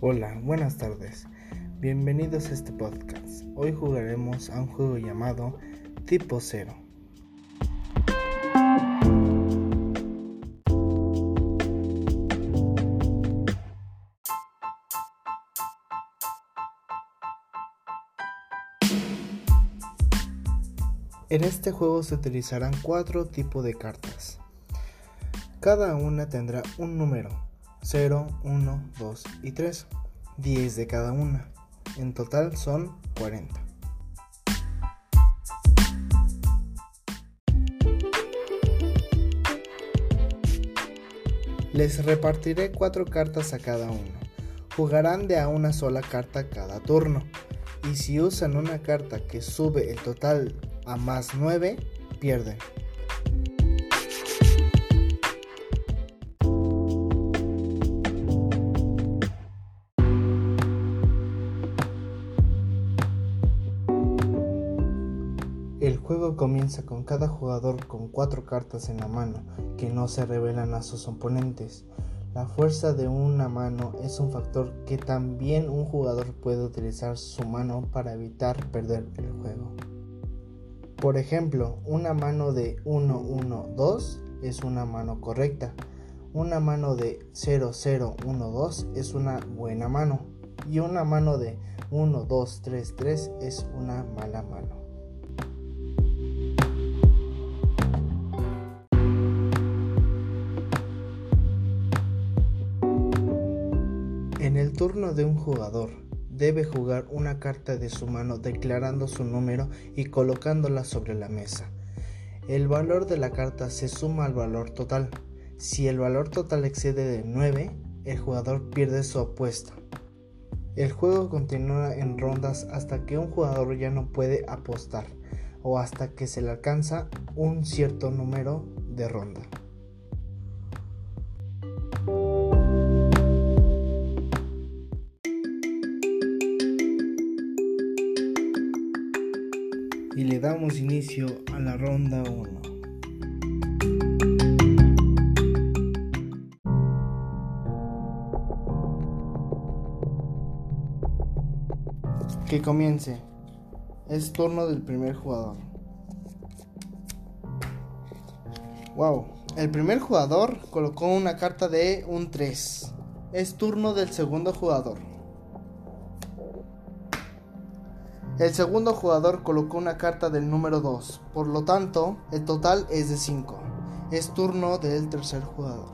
Hola, buenas tardes. Bienvenidos a este podcast. Hoy jugaremos a un juego llamado Tipo Cero. En este juego se utilizarán cuatro tipos de cartas. Cada una tendrá un número, 0, 1, 2 y 3, 10 de cada una. En total son 40. Les repartiré cuatro cartas a cada uno. Jugarán de a una sola carta cada turno. Y si usan una carta que sube el total a más 9, pierden. Comienza con cada jugador con cuatro cartas en la mano que no se revelan a sus oponentes. La fuerza de una mano es un factor que también un jugador puede utilizar su mano para evitar perder el juego. Por ejemplo, una mano de 1, 1, 2 es una mano correcta. Una mano de 0, 0, 1, 2 es una buena mano. Y una mano de 1, 2, 3, 3 es una mala mano. Turno de un jugador, debe jugar una carta de su mano declarando su número y colocándola sobre la mesa. El valor de la carta se suma al valor total. Si el valor total excede de 9, el jugador pierde su apuesta. El juego continúa en rondas hasta que un jugador ya no puede apostar o hasta que se le alcanza un cierto número de ronda. A la ronda 1. Que comience. Es turno del primer jugador. Wow, el primer jugador colocó una carta de un 3. Es turno del segundo jugador. El segundo jugador colocó una carta del número 2, por lo tanto, el total es de 5. Es turno del tercer jugador.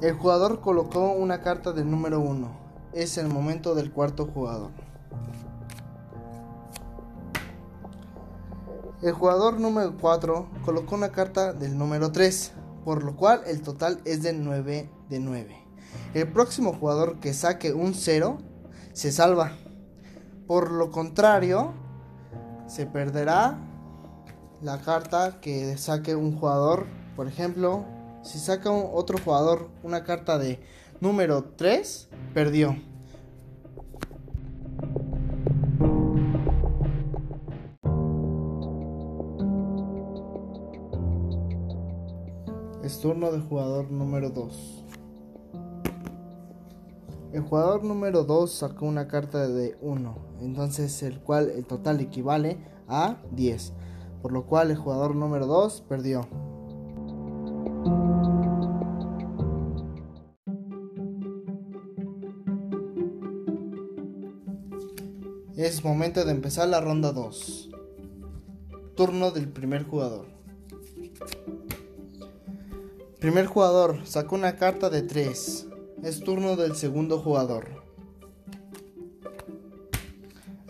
El jugador colocó una carta del número 1. Es el momento del cuarto jugador. El jugador número 4 colocó una carta del número 3, por lo cual el total es de 9 de 9. El próximo jugador que saque un 0 se salva. Por lo contrario, se perderá la carta que saque un jugador. Por ejemplo, si saca otro jugador una carta de número 3, perdió. Es turno de jugador número 2. El jugador número 2 sacó una carta de 1, entonces el cual el total equivale a 10, por lo cual el jugador número 2 perdió. Es momento de empezar la ronda 2. Turno del primer jugador. Primer jugador sacó una carta de 3. Es turno del segundo jugador.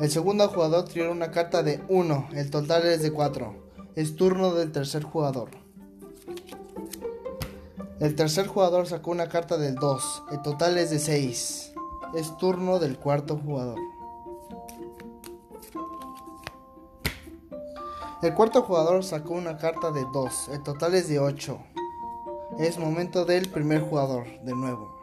El segundo jugador tiró una carta de 1. El total es de 4. Es turno del tercer jugador. El tercer jugador sacó una carta del 2. El total es de 6. Es turno del cuarto jugador. El cuarto jugador sacó una carta de 2. El total es de 8. Es momento del primer jugador, de nuevo.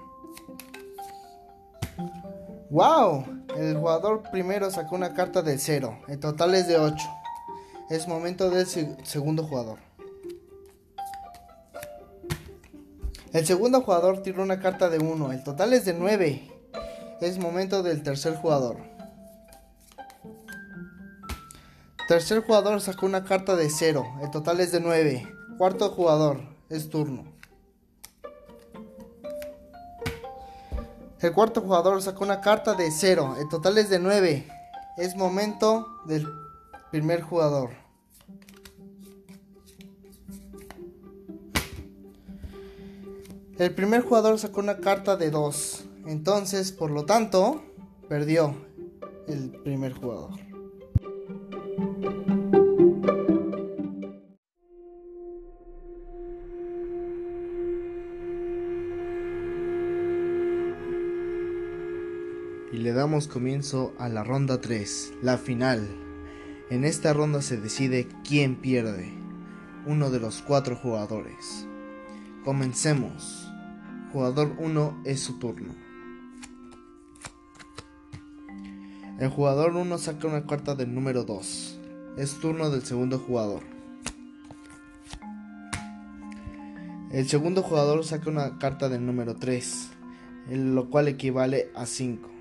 ¡Wow! El jugador primero sacó una carta de 0. El total es de 8. Es momento del segundo jugador. El segundo jugador tiró una carta de 1, el total es de 9. Es momento del tercer jugador. Tercer jugador sacó una carta de 0, el total es de 9. Cuarto jugador, es turno. El cuarto jugador sacó una carta de 0, el total es de 9. Es momento del primer jugador. El primer jugador sacó una carta de 2. Entonces, por lo tanto, perdió el primer jugador. Y le damos comienzo a la ronda 3, la final. En esta ronda se decide quién pierde, uno de los cuatro jugadores. Comencemos. Jugador 1 es su turno. El jugador 1 saca una carta del número 2. Es turno del segundo jugador. El segundo jugador saca una carta del número 3, lo cual equivale a 5.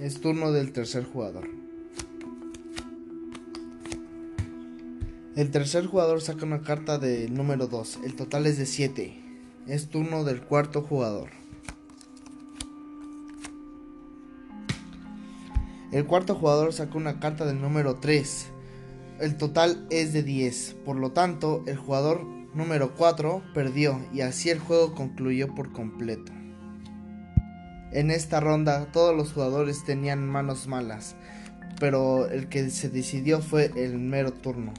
Es turno del tercer jugador. El tercer jugador saca una carta del número 2. El total es de 7. Es turno del cuarto jugador. El cuarto jugador sacó una carta del número 3. El total es de 10. Por lo tanto, el jugador número 4 perdió y así el juego concluyó por completo. En esta ronda todos los jugadores tenían manos malas, pero el que se decidió fue el mero turno.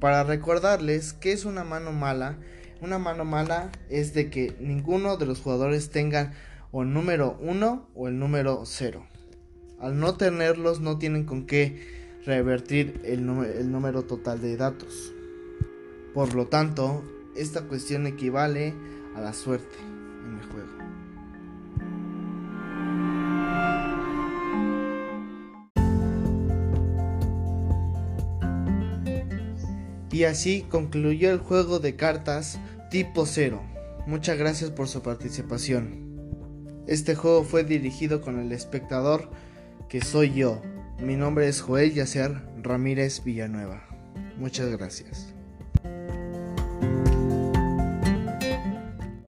Para recordarles que es una mano mala, una mano mala es de que ninguno de los jugadores tenga o el número 1 o el número 0. Al no tenerlos no tienen con qué revertir el, el número total de datos. Por lo tanto, esta cuestión equivale a la suerte en el juego. Y así concluyó el juego de cartas tipo 0. Muchas gracias por su participación. Este juego fue dirigido con el espectador que soy yo. Mi nombre es Joel Yacer Ramírez Villanueva. Muchas gracias.